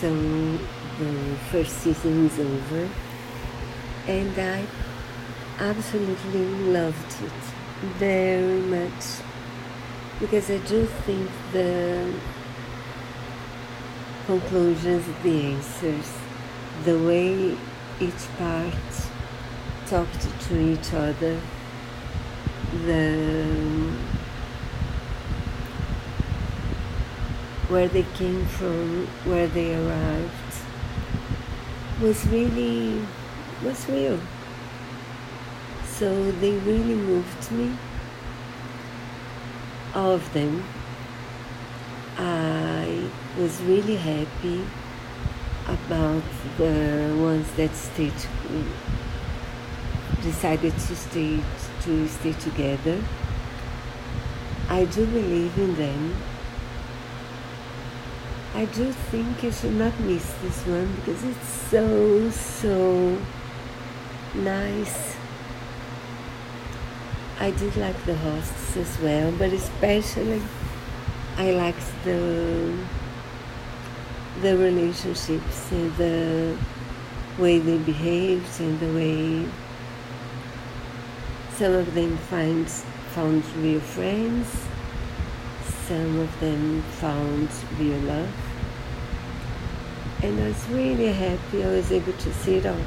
So the first season is over, and I absolutely loved it very much. Because I do think the conclusions, the answers, the way each part talked to each other, the where they came from, where they arrived, was really was real. So they really moved me. All of them. I was really happy about the ones that stayed decided to stay to stay together. I do believe in them. I do think you should not miss this one because it's so so nice. I did like the hosts as well, but especially I liked the the relationships and the way they behaved and the way some of them find found real friends, some of them found real love. And I was really happy I was able to see it all.